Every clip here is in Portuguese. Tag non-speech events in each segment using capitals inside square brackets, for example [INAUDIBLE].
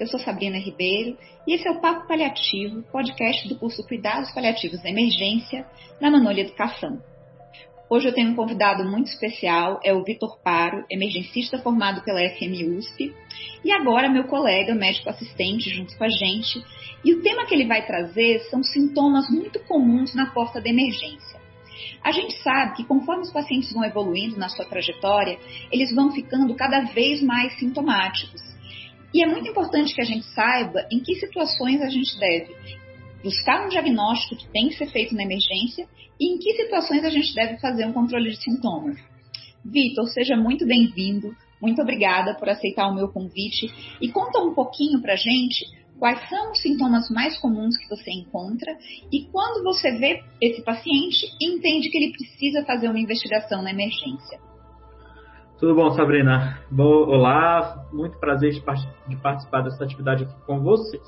eu sou Sabrina Ribeiro e esse é o Papo Paliativo, podcast do curso Cuidados Paliativos da Emergência na Manolha Educação. Hoje eu tenho um convidado muito especial, é o Vitor Paro, emergencista formado pela FM USP, e agora meu colega médico assistente junto com a gente. E o tema que ele vai trazer são sintomas muito comuns na porta da emergência. A gente sabe que conforme os pacientes vão evoluindo na sua trajetória, eles vão ficando cada vez mais sintomáticos. E é muito importante que a gente saiba em que situações a gente deve buscar um diagnóstico que tem que ser feito na emergência e em que situações a gente deve fazer um controle de sintomas. Vitor, seja muito bem-vindo. Muito obrigada por aceitar o meu convite e conta um pouquinho pra gente quais são os sintomas mais comuns que você encontra e quando você vê esse paciente entende que ele precisa fazer uma investigação na emergência. Tudo bom, Sabrina? Olá, muito prazer de, de, participar dessa atividade aqui com vocês.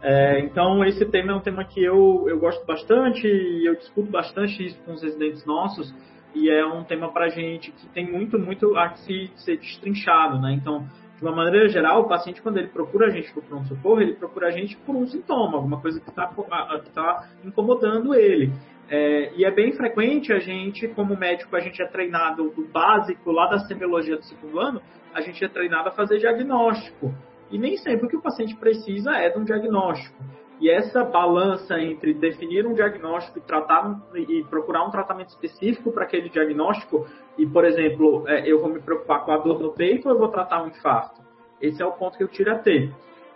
É, então, esse tema é um tema que eu, eu gosto bastante e eu discuto bastante isso com os residentes nossos e é um tema para gente que tem muito, muito a se ser destrinchado, né? Então, de uma maneira geral, o paciente, quando ele procura a gente para o pronto-socorro, ele procura a gente por um sintoma, alguma coisa que está tá incomodando ele. É, e é bem frequente a gente, como médico, a gente é treinado do básico, lá da semiologia do segundo ano, a gente é treinado a fazer diagnóstico. E nem sempre o que o paciente precisa é de um diagnóstico. E essa balança entre definir um diagnóstico e tratar e procurar um tratamento específico para aquele diagnóstico, e por exemplo, é, eu vou me preocupar com a dor no peito ou eu vou tratar um infarto? Esse é o ponto que eu tiro a ter.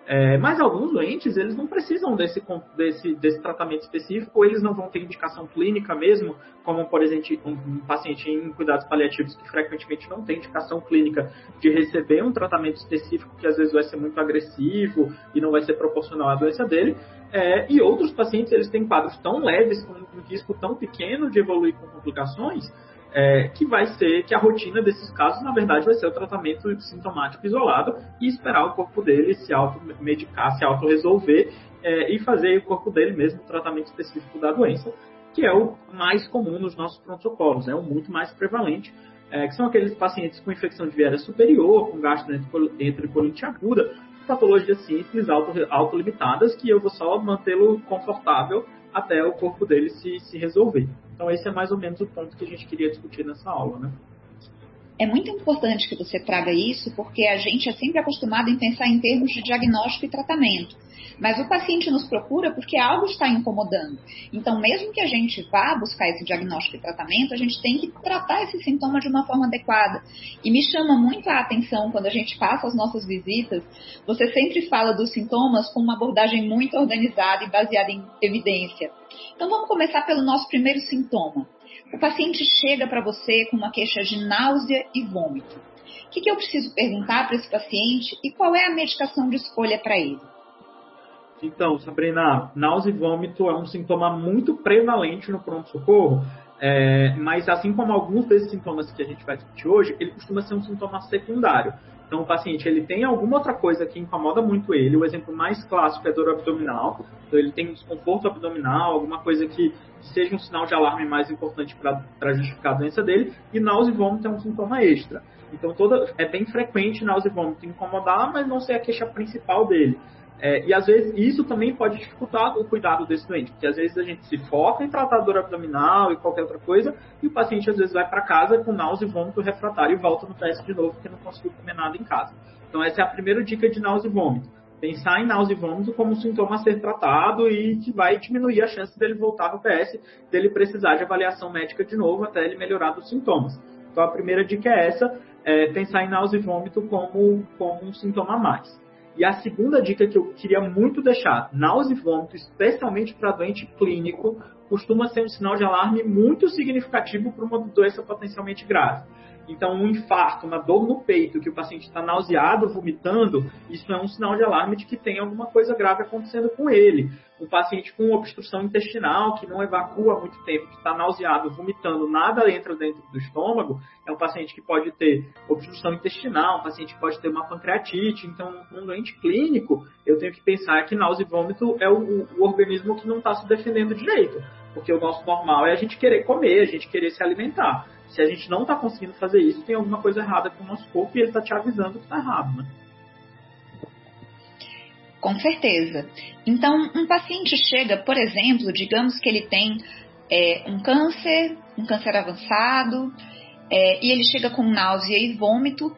É, mas alguns doentes, eles não precisam desse, desse, desse tratamento específico, ou eles não vão ter indicação clínica mesmo, como, por exemplo, um, um, paciente em cuidados paliativos que frequentemente não tem indicação clínica de receber um tratamento específico que às vezes vai ser muito agressivo e não vai ser proporcional à doença dele. É, e outros pacientes, eles têm quadros tão leves, com um risco tão pequeno de evoluir com complicações, é, que vai ser que a rotina desses casos, na verdade, vai ser o tratamento sintomático isolado e esperar o corpo dele se automedicar, se autorresolver é, e fazer o corpo dele mesmo o tratamento específico da doença, que é o mais comum nos nossos pronto-socorros, é o muito mais prevalente, é, que são aqueles pacientes com infecção de viária superior, com gastroentericolite aguda, patologias simples, autolimitadas, que eu vou só mantê-lo confortável até o corpo dele se, se resolver. Então esse é mais ou menos o ponto que a gente queria discutir nessa aula, né? É muito importante que você traga isso, porque a gente é sempre acostumado em pensar em termos de diagnóstico e tratamento. Mas o paciente nos procura porque algo está incomodando. Então, mesmo que a gente vá buscar esse diagnóstico e tratamento, a gente tem que tratar esse sintoma de uma forma adequada. E me chama muito a atenção quando a gente passa as nossas visitas, você sempre fala dos sintomas com uma abordagem muito organizada e baseada em evidência. Então, vamos começar pelo nosso primeiro sintoma. O paciente chega para você com uma queixa de náusea e vômito. O que, que eu preciso perguntar para esse paciente e qual é a medicação de escolha para ele? Então, Sabrina, náusea e vômito é um sintoma muito prevalente no pronto-socorro, é, mas assim como alguns desses sintomas que a gente vai discutir hoje, ele costuma ser um sintoma secundário. Então, o paciente ele tem alguma outra coisa que incomoda muito ele. O exemplo mais clássico é dor abdominal. Então, ele tem desconforto abdominal, alguma coisa que, que seja um sinal de alarme mais importante para justificar a doença dele. E náusea e vômito é um sintoma extra. Então, toda, é bem frequente náusea e vômito incomodar, mas não ser a queixa principal dele. É, e às vezes isso também pode dificultar o cuidado desse doente, porque às vezes a gente se foca em tratar dor abdominal e qualquer outra coisa, e o paciente às vezes vai para casa com náusea e vômito refratário e volta no teste de novo porque não conseguiu comer nada em casa. Então essa é a primeira dica de náusea e vômito. Pensar em náusea e vômito como um sintoma a ser tratado e que vai diminuir a chance dele voltar no PS, dele precisar de avaliação médica de novo até ele melhorar dos sintomas. Então a primeira dica é essa, é pensar em náusea e vômito como, como um sintoma a mais. E a segunda dica que eu queria muito deixar, náusea e vômito, especialmente para doente clínico, costuma ser um sinal de alarme muito significativo para uma doença potencialmente grave. Então, um infarto, uma dor no peito, que o paciente está nauseado, vomitando, isso é um sinal de alarme de que tem alguma coisa grave acontecendo com ele. Um paciente com obstrução intestinal, que não evacua há muito tempo, que está nauseado, vomitando, nada entra dentro do estômago, é um paciente que pode ter obstrução intestinal, um paciente que pode ter uma pancreatite. Então, um doente clínico, eu tenho que pensar que náusea e vômito é o, o organismo que não está se defendendo direito. Porque o nosso normal é a gente querer comer, a gente querer se alimentar. Se a gente não está conseguindo fazer isso, tem alguma coisa errada com o nosso corpo e ele está te avisando que está errado, né? Com certeza. Então, um paciente chega, por exemplo, digamos que ele tem é, um câncer, um câncer avançado, é, e ele chega com náusea e vômito.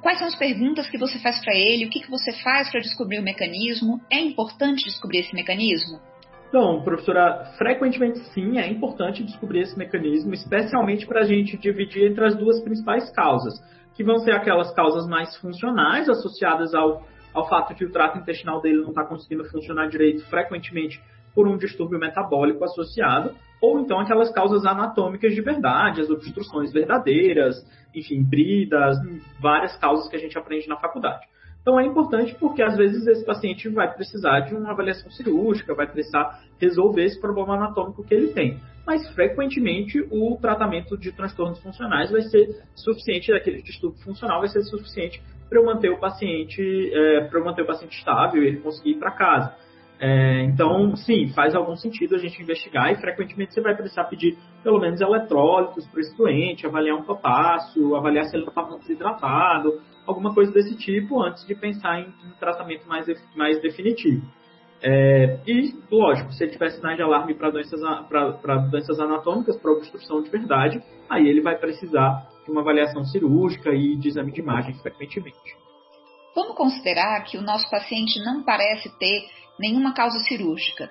Quais são as perguntas que você faz para ele? O que, que você faz para descobrir o mecanismo? É importante descobrir esse mecanismo? Então, professora, frequentemente sim, é importante descobrir esse mecanismo, especialmente para a gente dividir entre as duas principais causas, que vão ser aquelas causas mais funcionais, associadas ao, ao fato de o trato intestinal dele não estar tá conseguindo funcionar direito, frequentemente por um distúrbio metabólico associado, ou então aquelas causas anatômicas de verdade, as obstruções verdadeiras, enfim, bridas, várias causas que a gente aprende na faculdade. Então é importante porque às vezes esse paciente vai precisar de uma avaliação cirúrgica, vai precisar resolver esse problema anatômico que ele tem. Mas frequentemente o tratamento de transtornos funcionais vai ser suficiente, daquele distúrbio funcional vai ser suficiente para eu manter o paciente, é, para eu manter o paciente estável e ele conseguir ir para casa. É, então, sim, faz algum sentido a gente investigar e frequentemente você vai precisar pedir pelo menos eletrólitos para esse doente, avaliar um potássio, avaliar se ele está desidratado, alguma coisa desse tipo antes de pensar em um tratamento mais, mais definitivo. É, e, lógico, se ele tiver sinais de alarme para doenças, doenças anatômicas, para obstrução de verdade, aí ele vai precisar de uma avaliação cirúrgica e de exame de imagem frequentemente. Vamos considerar que o nosso paciente não parece ter nenhuma causa cirúrgica.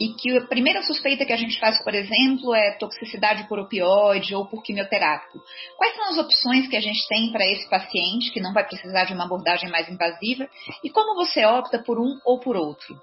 E que a primeira suspeita que a gente faz, por exemplo, é toxicidade por opioide ou por quimioterápico. Quais são as opções que a gente tem para esse paciente que não vai precisar de uma abordagem mais invasiva? E como você opta por um ou por outro?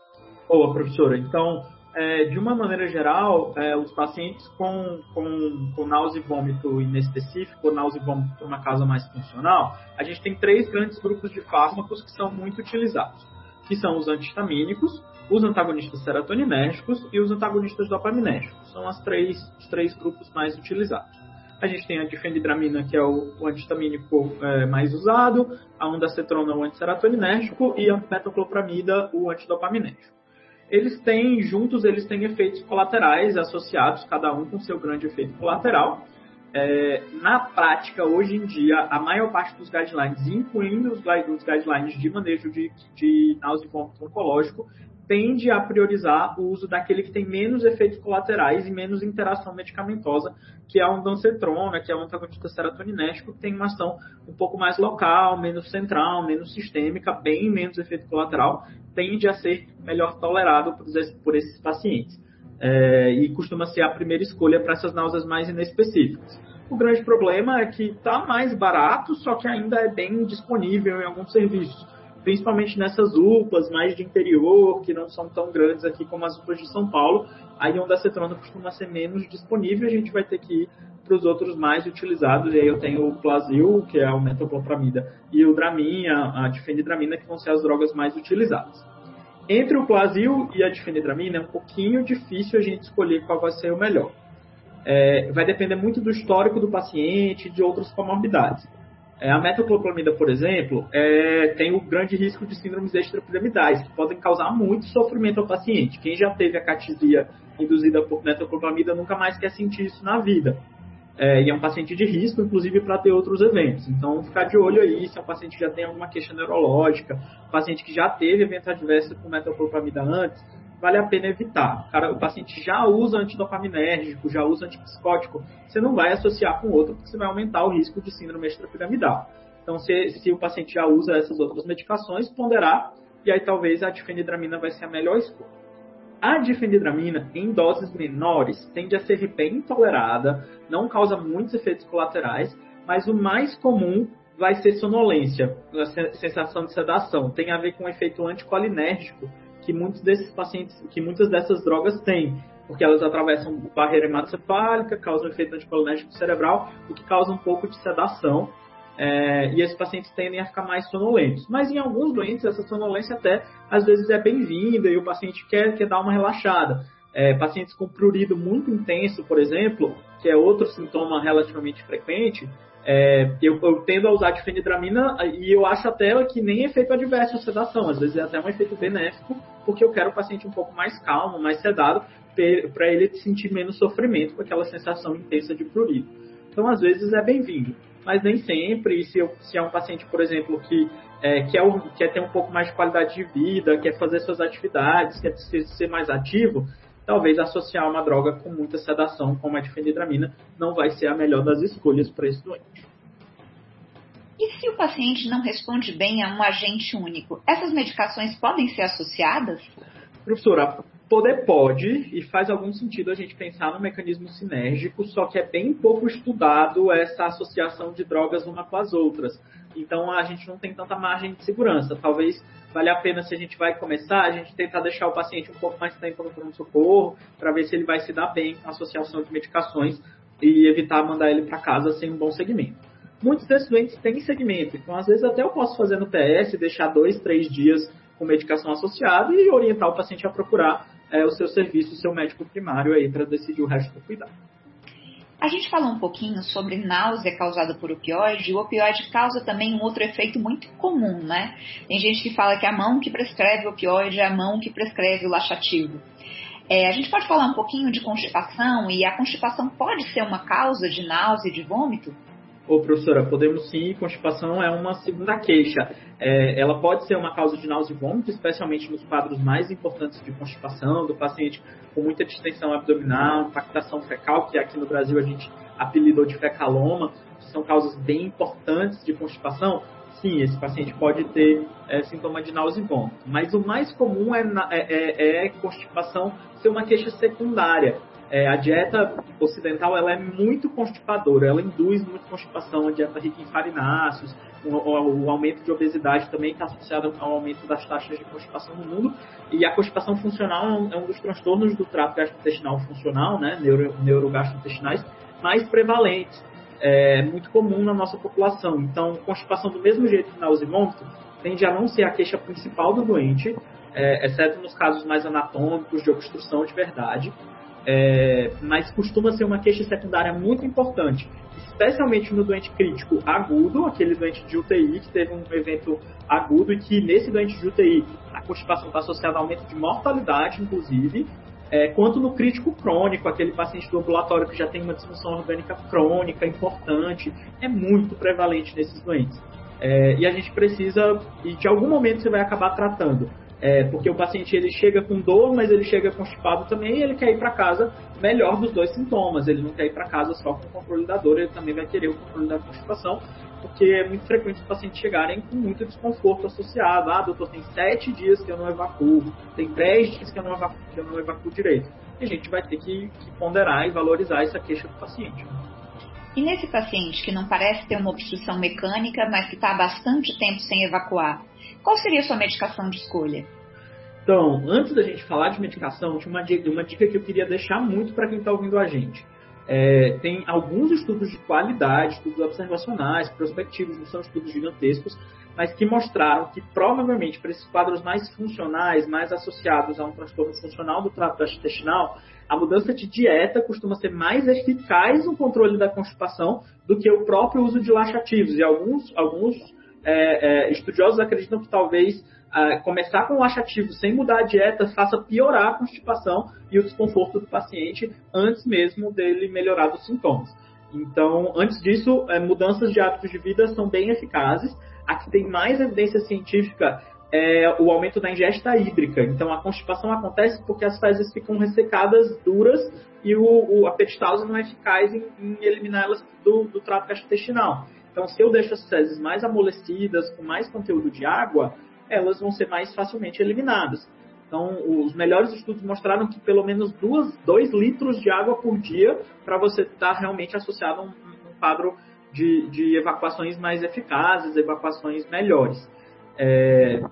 Boa, professora. Então, é, de uma maneira geral, é, os pacientes com, com, com náusea e vômito inespecífico, ou náusea e vômito por uma causa mais funcional, a gente tem três grandes grupos de fármacos que são muito utilizados que são os antihistamínicos, os antagonistas serotoninérgicos e os antagonistas dopaminérgicos. São as três, os três grupos mais utilizados. A gente tem a difenidramina, que é o, o antihistamínico é, mais usado, a ondacetrona, o antisserotoninérgico, e a metoclopramida, o antidopaminérgico. Eles têm, juntos, eles têm efeitos colaterais associados, cada um com seu grande efeito colateral, é, na prática, hoje em dia, a maior parte dos guidelines, incluindo os, guidelines de manejo de, de náusea e oncológico, tende a priorizar o uso daquele que tem menos efeitos colaterais e menos interação medicamentosa, que é o dancetrona, que é o antagonista serotoninérgico, que tem uma ação um pouco mais local, menos central, menos sistêmica, bem menos efeito colateral, tende a ser melhor tolerado por esses pacientes. É, e costuma ser a primeira escolha para essas náuseas mais inespecíficas. O grande problema é que está mais barato, só que ainda é bem disponível em alguns serviços, principalmente nessas UPAs mais de interior, que não são tão grandes aqui como as UPAs de São Paulo. Aí onde a cetrona costuma ser menos disponível, a gente vai ter que ir para os outros mais utilizados. E aí eu tenho o Plasil, que é o metoclopramida, e o Dramin, a, a difenidramina, que vão ser as drogas mais utilizadas. Entre o Plasil e a difenidramina é um pouquinho difícil a gente escolher qual vai ser o melhor é, vai depender muito do histórico do paciente e de outras comorbidades. É, a metoclopramida, por exemplo, é, tem o grande risco de síndromes extrapiramidais, que podem causar muito sofrimento ao paciente. Quem já teve a catisia induzida por metoclopramida nunca mais quer sentir isso na vida. É, e é um paciente de risco, inclusive, para ter outros eventos. Então, ficar de olho aí se é um paciente que já tem alguma queixa neurológica, paciente que já teve evento adverso com metoclopramida antes, vale a pena evitar. Cara, o paciente já usa antidopaminérgico, já usa antipsicótico, você não vai associar com outro, porque você vai aumentar o risco de síndrome extrapiramidal. Então, se, se o paciente já usa essas outras medicações, ponderar, e aí talvez a difenidramina vai ser a melhor escolha. A difenidramina, em doses menores, tende a ser bem tolerada, não causa muitos efeitos colaterais, mas o mais comum vai ser sonolência, a sensação de sedação. Tem a ver com o efeito anticolinérgico, que muitos desses pacientes, que muitas dessas drogas têm, porque elas atravessam barreira hematocefálica, causam efeito anticolinérgico cerebral, o que causa um pouco de sedação. É, e esses pacientes tendem a ficar mais sonolentos. Mas em alguns doentes, essa sonolência até às vezes é bem-vinda e o paciente quer, quer dar uma relaxada. É, pacientes com prurido muito intenso, por exemplo, que é outro sintoma relativamente frequente, é, eu, eu, tendo a usar difenidramina e eu acho até que nem efeito adverso a sedação, às vezes é até um efeito benéfico, porque eu quero o paciente um pouco mais calmo, mais sedado, para ele sentir menos sofrimento com aquela sensação intensa de prurido. Então, às vezes é bem-vindo. Mas nem sempre. E se, eu, se é um paciente, por exemplo, que é, quer, quer ter um pouco mais de qualidade de vida, quer fazer suas atividades, quer ser mais ativo, talvez associar uma droga com muita sedação, como a difenidramina, não vai ser a melhor das escolhas para esse doente. E se o paciente não responde bem a um agente único, essas medicações podem ser associadas? Professora, poder pode e faz algum sentido a gente pensar no mecanismo sinérgico, só que é bem pouco estudado essa associação de drogas uma com as outras. Então a gente não tem tanta margem de segurança. Talvez valha a pena se a gente vai começar, a gente tentar deixar o paciente um pouco mais tempo no pronto-socorro, para ver se ele vai se dar bem com a associação de medicações e evitar mandar ele para casa sem um bom segmento. Muitos desses doentes têm segmento, então às vezes até eu posso fazer no PS, deixar dois, três dias com medicação associada e orientar o paciente a procurar é, o seu serviço, o seu médico primário aí para decidir o resto do cuidado. A gente falou um pouquinho sobre náusea causada por opioide, o opioide causa também um outro efeito muito comum, né? Tem gente que fala que é a mão que prescreve o opioide é a mão que prescreve o laxativo. É, a gente pode falar um pouquinho de constipação, e a constipação pode ser uma causa de náusea e de vômito? Ô, professora, podemos sim, constipação é uma segunda queixa. É, ela pode ser uma causa de náusea e vômito, especialmente nos quadros mais importantes de constipação, do paciente com muita distensão abdominal, impactação fecal, que aqui no Brasil a gente apelidou de fecaloma, que são causas bem importantes de constipação. Sim, esse paciente pode ter é, sintoma de náusea e vômito. Mas o mais comum é, é, é, é constipação ser uma queixa secundária é, a dieta ocidental ela é muito constipadora, ela induz muito constipação, a dieta rica em farináceos, o, o, o aumento de obesidade também está associado ao aumento das taxas de constipação no mundo, e a constipação funcional é um, é dos transtornos do trato gastrointestinal funcional, né, neuro, neurogastrointestinais, mais prevalentes, é muito comum na nossa população. Então, constipação do mesmo jeito que náusea e vômito tende a não ser a queixa principal do doente, é, exceto nos casos mais anatômicos de obstrução de verdade, é, mas costuma ser uma queixa secundária muito importante, especialmente no doente crítico agudo, aquele doente de UTI que teve um evento agudo e que nesse doente de UTI a constipação está associada a aumento de mortalidade, inclusive, é, quanto no crítico crônico, aquele paciente do ambulatório que já tem uma disfunção orgânica crônica importante, é muito prevalente nesses doentes. É, e a gente precisa, e de algum momento você vai acabar tratando é, porque o paciente ele chega com dor, mas ele chega constipado também e ele quer ir para casa melhor dos dois sintomas. Ele não quer ir para casa só com o controle da dor, ele também vai querer o controle da constipação, porque é muito frequente os pacientes chegarem com muito desconforto associado. Ah, doutor, tem sete dias que eu não evacuo, tem dez dias que eu não evacuo, eu não evacuo direito. E a gente vai ter que, que ponderar e valorizar essa queixa do paciente. E nesse paciente que não parece ter uma obstrução mecânica, mas que está há bastante tempo sem evacuar, qual seria a sua medicação de escolha? Então, antes da gente falar de medicação, tinha uma dica, uma dica que eu queria deixar muito para quem está ouvindo a gente. É, tem alguns estudos de qualidade, estudos observacionais, prospectivos, não são estudos gigantescos, mas que mostraram que provavelmente para esses quadros mais funcionais, mais associados a um transtorno funcional do trato intestinal, a mudança de dieta costuma ser mais eficaz no controle da constipação do que o próprio uso de laxativos. E alguns, alguns é, é, estudiosos acreditam que talvez é, começar com laxativo sem mudar a dieta faça piorar a constipação e o desconforto do paciente antes mesmo dele melhorar dos sintomas. Então, antes disso, é, mudanças de hábitos de vida são bem eficazes. A que tem mais evidência científica é o aumento da ingesta hídrica. Então, a constipação acontece porque as fezes ficam ressecadas, duras, e o, o a peristalse não é eficaz em, em eliminá-las do, do trato gastrointestinal. Então, se eu deixo as fezes mais amolecidas, com mais conteúdo de água, elas vão ser mais facilmente eliminadas. Então, os melhores estudos mostraram que pelo menos 2 litros de água por dia para você estar tá realmente associado a um, um quadro de, de, evacuações mais eficazes, evacuações melhores. É,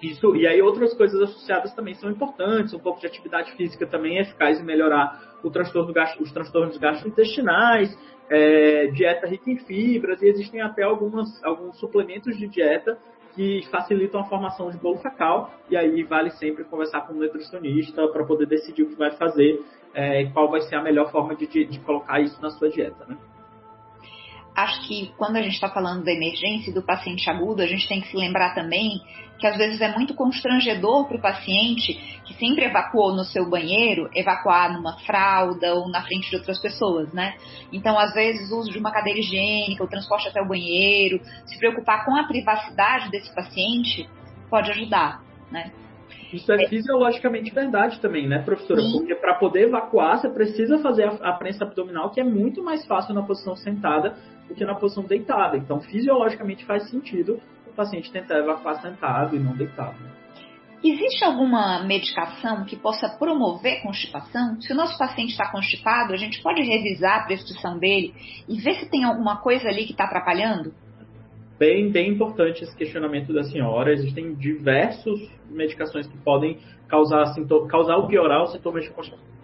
isso, e aí outras coisas associadas também são importantes, um pouco de atividade física também é eficaz em melhorar transtorno, os transtornos gastrointestinais, é, dieta rica em fibras, e existem até algumas, alguns suplementos de dieta que facilitam a formação de bolo fecal, e aí vale sempre conversar com o nutricionista para poder decidir o que vai fazer é, e qual vai ser a melhor forma de, de, de colocar isso na sua dieta. Né? Acho que quando a gente está falando da emergência e do paciente agudo, a gente tem que se lembrar também que às vezes é muito constrangedor para o paciente que sempre evacuou no seu banheiro, evacuar numa fralda ou na frente de outras pessoas, né? Então, às vezes, o uso de uma cadeira higiênica, o transporte até o banheiro, se preocupar com a privacidade desse paciente pode ajudar, né? Isso é, fisiologicamente verdade também, né, professora? Sim. Porque para poder evacuar, você precisa fazer a, a prensa abdominal, que é muito mais fácil na posição sentada do que na posição deitada. Então, fisiologicamente faz sentido o paciente tentar evacuar sentado e não deitado. Existe alguma medicação que possa promover constipação? Se o nosso paciente está constipado, a gente pode revisar a prescrição dele e ver se tem alguma coisa ali que está atrapalhando? Bem, bem importante esse questionamento da senhora. Existem diversas medicações que podem causar, causar ou piorar os sintomas de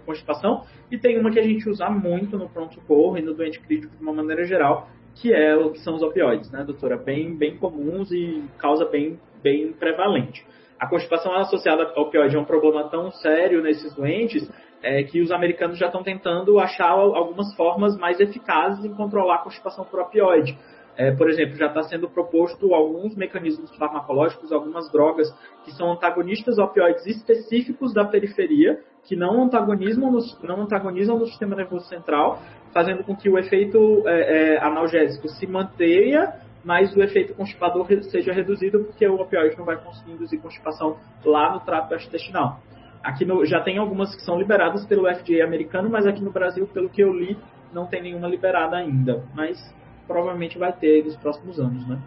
constipação e tem uma que a gente usa muito no pronto-socorro e no doente crítico de uma maneira geral, que é que são os opioides, né, doutora? Bem, bem comuns e causa bem, bem prevalente. A constipação associada ao opioide é um problema tão sério nesses doentes é, que os americanos já estão tentando achar algumas formas mais eficazes em controlar a constipação por opioide. É, por exemplo, já está sendo proposto alguns mecanismos farmacológicos, algumas drogas que são antagonistas opioides específicos da periferia, que não antagonizam no, não antagonizam no sistema nervoso central, fazendo com que o efeito é, é, analgésico se mantenha, mas o efeito constipador seja reduzido, porque o opioide não vai conseguir induzir constipação lá no trato gastrointestinal. Aqui no, já tem algumas que são liberadas pelo FDA americano, mas aqui no Brasil, pelo que eu li, não tem nenhuma liberada ainda. Mas provavelmente vai ter nos próximos anos, né?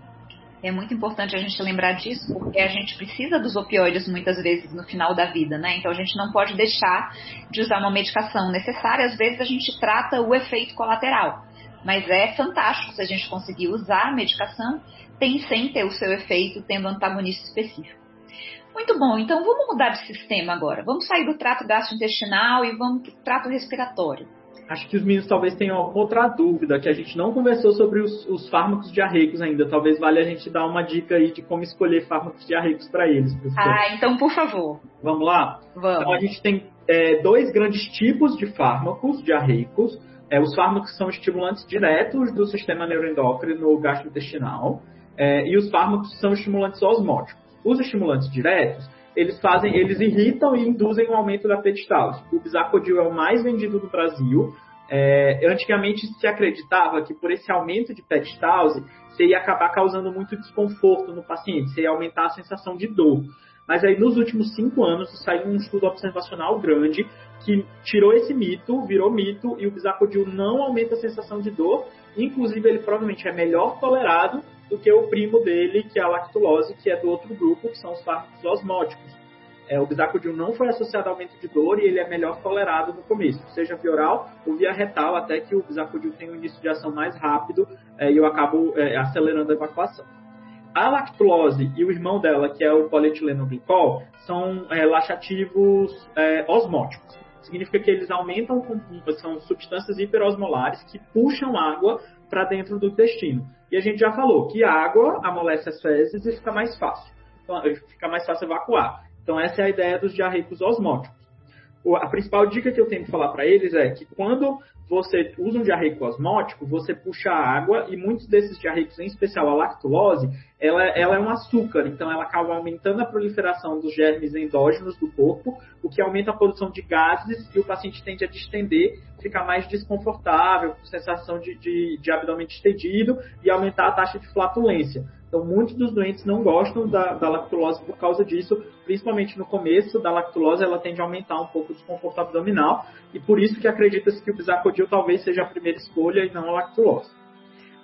É muito importante a gente lembrar disso, porque a gente precisa dos opioides muitas vezes no final da vida, né? Então a gente não pode deixar de usar uma medicação necessária. Às vezes a gente trata o efeito colateral, mas é fantástico se a gente conseguir usar a medicação tem sem ter o seu efeito tendo antagonista específico. Muito bom, então vamos mudar de sistema agora. Vamos sair do trato gastrointestinal e vamos para o trato respiratório acho que os meninos talvez tenham outra dúvida, que a gente não conversou sobre os, os fármacos diarreicos ainda. Talvez valha a gente dar uma dica aí de como escolher fármacos diarreicos para eles. Professor. Ah, então por favor. Vamos lá? Vamos. Então a gente tem é, dois grandes tipos de fármacos diarreicos. É, os fármacos são estimulantes diretos do sistema neuroendócrino gastrointestinal é, e os fármacos são estimulantes osmóticos. Os estimulantes diretos eles fazem, eles irritam e induzem um aumento da peristalse. O bisacodil é o mais vendido no Brasil. É, antigamente se acreditava que por esse aumento de peristalse, você ia acabar causando muito desconforto no paciente, você ia aumentar a sensação de dor. Mas aí nos últimos cinco anos saiu um estudo observacional grande que tirou esse mito, virou mito, e o bisacodil não aumenta a sensação de dor, inclusive ele provavelmente é melhor tolerado do que o primo dele, que é a lactulose, que é do outro grupo, que são os fármacos osmóticos. É, o bisacodil não foi associado a aumento de dor e ele é melhor tolerado no começo, seja via oral ou via retal, até que o bisacodil tem um início de ação mais rápido é, e eu acabo é, acelerando a evacuação. A lactulose e o irmão dela, que é o polietileno-glicol, são é, laxativos é, osmóticos. Significa que eles aumentam, são substâncias hiperosmolares que puxam água para dentro do intestino. E a gente já falou que a água amolece as fezes e fica mais fácil. Então, fica mais fácil evacuar. Então, essa é a ideia dos diarreicos osmóticos. A principal dica que eu tenho que falar para eles é que quando você usa um diarreico osmótico, você puxa água e muitos desses diarreicos, em especial a lactulose, ela, ela, é um açúcar, então ela acaba aumentando a proliferação dos germes endógenos do corpo, o que aumenta a produção de gases e o paciente tende a distender, ficar mais desconfortável, com sensação de, de, de abdômen distendido e aumentar a taxa de flatulência. Então, muitos dos doentes não gostam da, da, lactulose por causa disso, principalmente no começo da lactulose, ela tende a aumentar um pouco o desconforto abdominal, e por isso que acredita-se que o bisacodil talvez seja a primeira escolha e não a lactulose.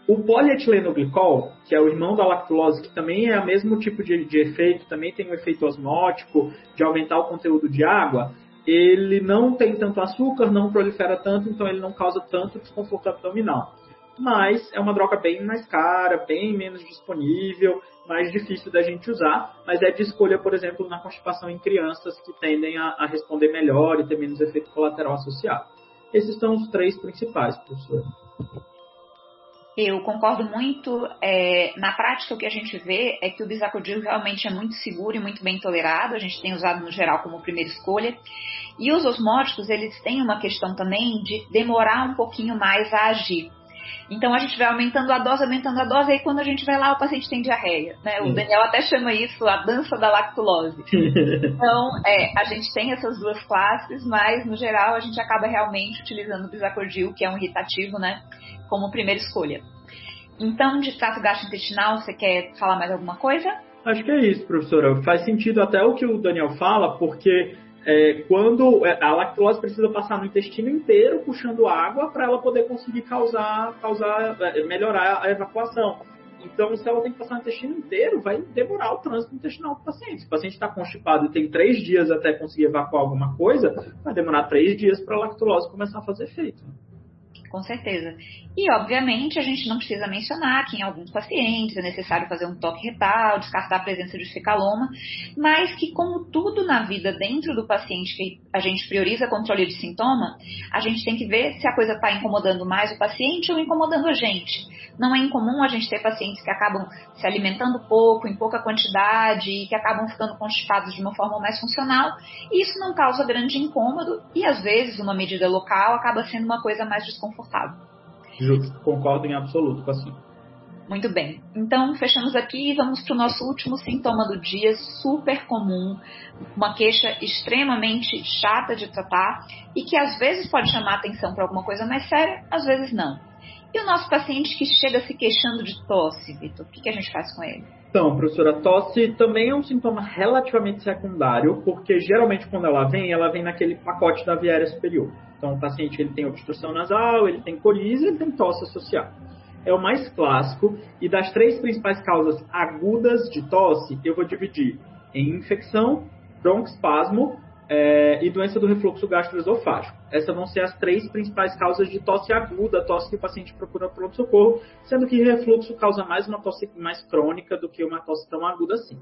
O polietileno-glicol, que é o irmão da lactulose, que também é o mesmo tipo de, de efeito, também tem um efeito osmótico, de aumentar o conteúdo de água, ele não tem tanto açúcar, não prolifera tanto, então ele não causa tanto desconforto abdominal mas é uma droga bem mais cara, bem menos disponível, mais difícil da gente usar, mas é de escolha, por exemplo, na constipação em crianças que tendem a, a responder melhor e ter menos efeito colateral associado. Esses são os três principais, professor. Eu concordo muito. É, na prática, o que a gente vê é que o bisacodil realmente é muito seguro e muito bem tolerado. A gente tem usado no geral como primeira escolha. E os osmóticos, eles têm uma questão também de demorar um pouquinho mais a agir. Então a gente vai aumentando a dose, aumentando a dose, e aí quando a gente vai lá, o paciente tem diarreia. Né? O Daniel até chama isso a dança da lactulose. [LAUGHS] então, é, a gente tem essas duas classes, mas no geral a gente acaba realmente utilizando o bisacordil, que é um irritativo, né, como primeira escolha. Então, de trato gastrointestinal, você quer falar mais alguma coisa? Acho que é isso, professora. Faz sentido até o que o Daniel fala, porque é, quando é, a lactose precisa passar no intestino inteiro puxando água para ela poder conseguir causar, causar, é, melhorar a evacuação. Então, se ela tem que passar no intestino inteiro, vai demorar o trânsito intestinal do paciente. Se o paciente está constipado e tem três dias até conseguir evacuar alguma coisa, vai demorar três dias para a lactulose começar a fazer efeito com certeza. E, obviamente, a gente não precisa mencionar que em alguns pacientes é necessário fazer um toque retal, descartar a presença de fecaloma, mas que, como tudo na vida dentro do paciente que a gente prioriza controle de sintoma, a gente tem que ver se a coisa está incomodando mais o paciente ou incomodando a gente. Não é incomum a gente ter pacientes que acabam se alimentando pouco, em pouca quantidade, e que acabam ficando constipados de uma forma mais funcional, e isso não causa grande incômodo, e às vezes uma medida local acaba sendo uma coisa mais desconfortável. Justo, concordo em absoluto com a senhora. Muito bem. Então, fechamos aqui e vamos para o nosso último sintoma do dia, super comum, uma queixa extremamente chata de tratar e que às vezes pode chamar atenção para alguma coisa mais séria, às vezes não. E o nosso paciente que chega se queixando de tosse, Vitor, o que, que a gente faz com ele? Então, professora, tosse também é um sintoma relativamente secundário, porque geralmente quando ela vem, ela vem naquele pacote da viária superior. Então, o paciente ele tem obstrução nasal, ele tem coriza, ele tem tosse associada. É o mais clássico e das três principais causas agudas de tosse, eu vou dividir em infecção, broncoespasmo é, e doença do refluxo gastroesofágico. Essas vão ser as três principais causas de tosse aguda, tosse que o paciente procura pronto-socorro, sendo que refluxo causa mais uma tosse mais crônica do que uma tosse tão aguda assim.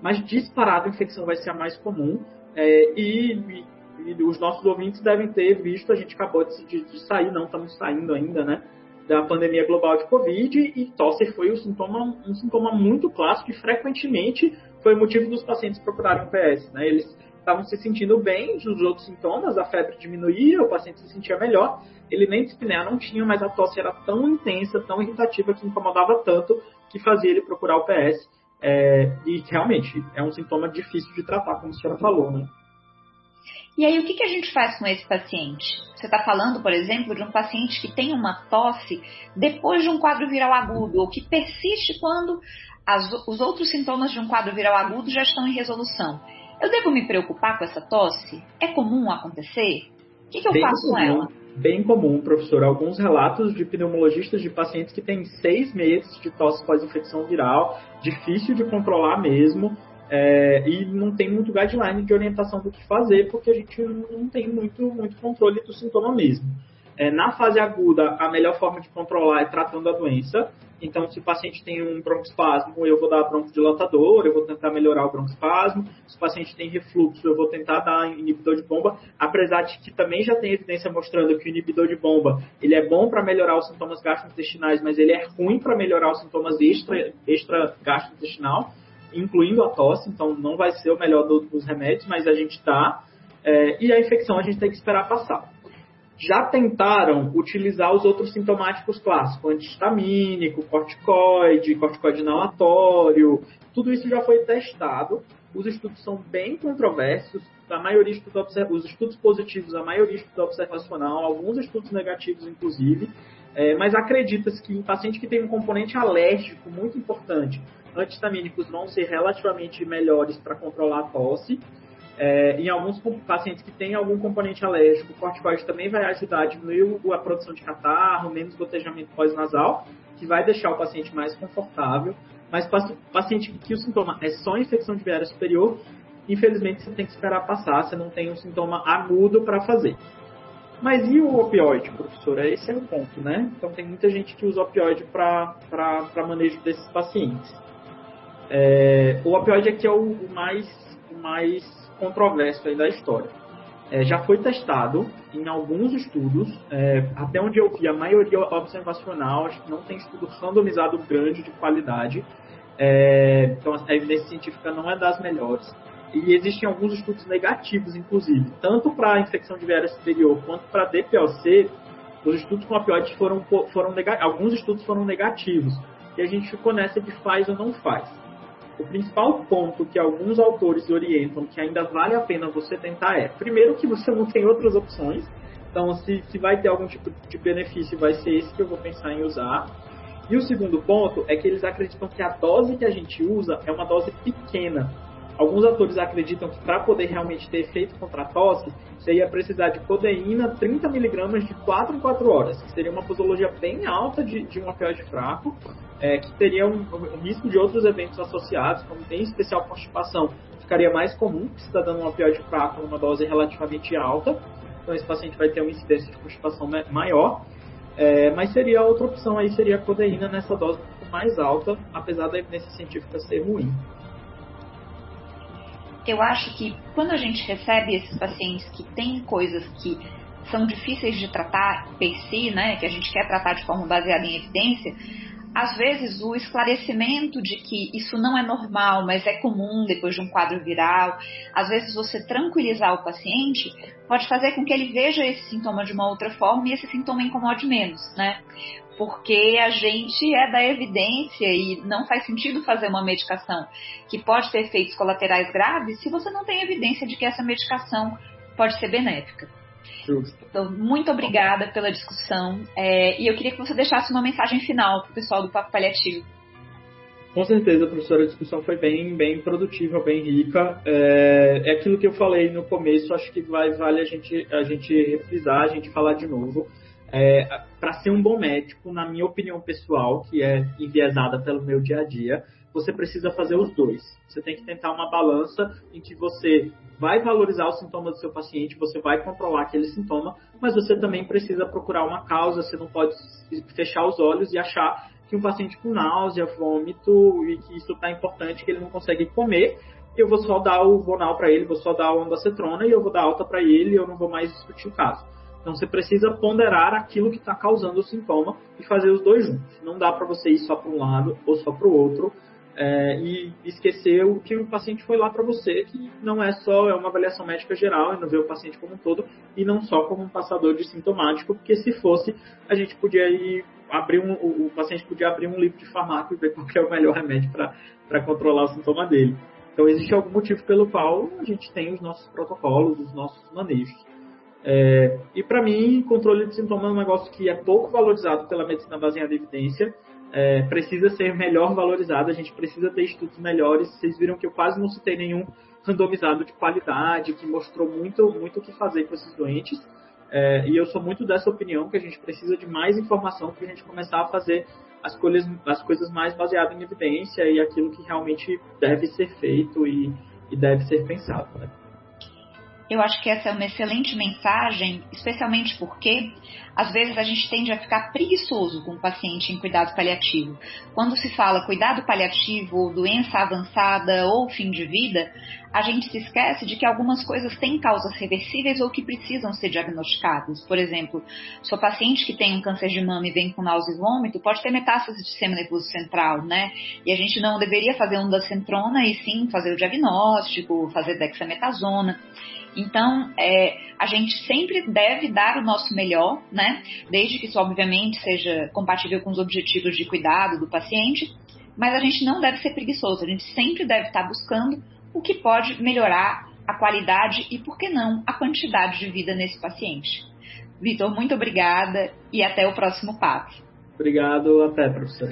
Mas disparado, a infecção vai ser a mais comum é, e, e, e, os nossos ouvintes devem ter visto, a gente acabou de, de, de sair, não estamos saindo ainda, né? da pandemia global de Covid e tosse foi um sintoma, um sintoma muito clássico e frequentemente foi motivo dos pacientes procurarem o PS. Né? Eles estavam se sentindo bem dos outros sintomas, a febre diminuía, o paciente se sentia melhor, ele nem dispneia não tinha, mas a tosse era tão intensa, tão irritativa, que incomodava tanto, que fazia ele procurar o PS. É, e realmente é um sintoma difícil de tratar, como a senhora falou, né? E aí, o que, que a gente faz com esse paciente? Você está falando, por exemplo, de um paciente que tem uma tosse depois de um quadro viral agudo, ou que persiste quando as, os outros sintomas de um quadro viral agudo já estão em resolução. Eu devo me preocupar com essa tosse? É comum acontecer? O que, que eu bem faço comum, com ela? Bem comum, professor. Alguns relatos de pneumologistas de pacientes que têm seis meses de tosse pós-infecção viral, difícil de controlar mesmo, é, e não tem muito guideline de orientação do que fazer, porque a gente não tem muito, muito controle do sintoma mesmo. É, na fase aguda, a melhor forma de controlar é tratando a doença. Então, se o paciente tem um broncoespasmo, eu vou dar broncodilatador, eu vou tentar melhorar o broncoespasmo. Se o paciente tem refluxo, eu vou tentar dar inibidor de bomba, apesar de que também já tem evidência mostrando que o inibidor de bomba ele é bom para melhorar os sintomas gastrointestinais, mas ele é ruim para melhorar os sintomas extra, extra gastrointestinal, incluindo a tosse. Então, não vai ser o melhor dos remédios, mas a gente dá. É, e a infecção a gente tem que esperar passar já tentaram utilizar os outros sintomáticos clássicos, antihistamínico, corticoide, corticoide inalatório, tudo isso já foi testado. Os estudos são bem controversos, a maioria estudos, os estudos positivos, a maioria estudo observacional, alguns estudos negativos inclusive, é, mas acredita-se que em paciente que tem um componente alérgico muito importante, antihistamínicos vão ser relativamente melhores para controlar a tosse, é, em alguns pacientes que têm algum componente alérgico, o corticoide também vai ajudar a diminuir a produção de catarro, menos gotejamento pós-nasal, que vai deixar o paciente mais confortável. Mas paciente que o sintoma é só infecção de viária superior, infelizmente você tem que esperar passar, você não tem um sintoma agudo para fazer. Mas e o opioide, professora? Esse é o ponto, né? Então tem muita gente que usa opioide para manejo desses pacientes. É, o opioide aqui é o, mais, o mais controverso da história. É, já foi testado em alguns estudos, é, até onde eu vi a maioria observacional, acho que não tem estudo randomizado grande de qualidade, é, então a evidência científica não é das melhores. E existem alguns estudos negativos, inclusive, tanto para infecção de viária superior quanto para DPLC, Os estudos com opioides foram, foram alguns estudos foram negativos e a gente ficou nessa de faz ou não faz. O principal ponto que alguns autores orientam que ainda vale a pena você tentar é, primeiro, que você não tem outras opções. Então, se, se vai ter algum tipo de benefício, vai ser esse que eu vou pensar em usar. E o segundo ponto é que eles acreditam que a dose que a gente usa é uma dose pequena. Alguns autores acreditam que para poder realmente ter efeito contra a tosse, você ia precisar de codeína 30mg de 4 em 4 horas, que seria uma posologia bem alta de, de um opioide fraco, é, que teria um, risco de outros eventos associados, como tem especial constipação, ficaria mais comum, que você está dando um opioide fraco numa dose relativamente alta, então esse paciente vai ter uma incidência de constipação maior, é, mas seria outra opção aí, seria a codeína nessa dose mais alta, apesar da evidência científica ser ruim. Eu acho que quando a gente recebe esses pacientes que têm coisas que são difíceis de tratar per si, né, que a gente quer tratar de forma baseada em evidência, às vezes o esclarecimento de que isso não é normal, mas é comum depois de um quadro viral, às vezes você tranquilizar o paciente pode fazer com que ele veja esse sintoma de uma outra forma e esse sintoma incomode menos, né? porque a gente é da evidência e não faz sentido fazer uma medicação que pode ter efeitos colaterais graves se você não tem evidência de que essa medicação pode ser benéfica. Justo. Então, muito obrigada pela discussão é, e eu queria que você deixasse uma mensagem final para o pessoal do Papo Paliativo. Com certeza, professora, a discussão foi bem, bem produtiva, bem rica. É, é aquilo que eu falei no começo, acho que vai, vale a gente, a gente refrisar, a gente falar de novo. É, para ser um bom médico, na minha opinião pessoal, que é enviesada pelo meu dia a dia, você precisa fazer os dois. Você tem que tentar uma balança em que você vai valorizar os sintomas do seu paciente, você vai controlar aquele sintoma, mas você também precisa procurar uma causa. Você não pode fechar os olhos e achar que um paciente com náusea, vômito e que isso está importante, que ele não consegue comer, eu vou só dar o Vonal para ele, vou só dar o ondacetrona e eu vou dar alta para ele e eu não vou mais discutir o caso. Então você precisa ponderar aquilo que está causando o sintoma e fazer os dois juntos. Não dá para você ir só para um lado ou só para o outro é, e o que o paciente foi lá para você, que não é só é uma avaliação médica geral e não vê o paciente como um todo e não só como um passador de sintomático, porque se fosse a gente podia ir abrir um, o, paciente podia abrir um livro de farmácia e ver qual é o melhor remédio para controlar o sintoma dele. Então existe algum motivo pelo qual a gente tem os nossos protocolos, os nossos manejos. É, e para mim, controle de sintomas é um negócio que é pouco valorizado pela medicina baseada em evidência. É, precisa ser melhor valorizado, a gente precisa ter estudos melhores. Vocês viram que eu quase não citei nenhum randomizado de qualidade, que mostrou muito, muito o que fazer com esses doentes. É, e eu sou muito dessa opinião que a gente precisa de mais informação para a gente começar a fazer as, coisas, as coisas mais baseadas em evidência e aquilo que realmente deve ser feito e, e deve ser pensado. Né? Eu acho que essa é uma excelente mensagem, especialmente porque às vezes a gente tende a ficar preguiçoso com o paciente em cuidado paliativo. Quando se fala cuidado paliativo doença avançada ou fim de vida, a gente se esquece de que algumas coisas têm causas reversíveis ou que precisam ser diagnosticadas. Por exemplo, o paciente que tem um câncer de mama e vem com náusea e vômito, pode ter metástase de nervoso central, né? E a gente não deveria fazer um da centrona e sim fazer o diagnóstico, fazer dexametasona. Então, é, a gente sempre deve dar o nosso melhor, né? Desde que isso, obviamente, seja compatível com os objetivos de cuidado do paciente. Mas a gente não deve ser preguiçoso, a gente sempre deve estar buscando o que pode melhorar a qualidade e, por que não, a quantidade de vida nesse paciente. Vitor, muito obrigada e até o próximo papo. Obrigado, até, professor.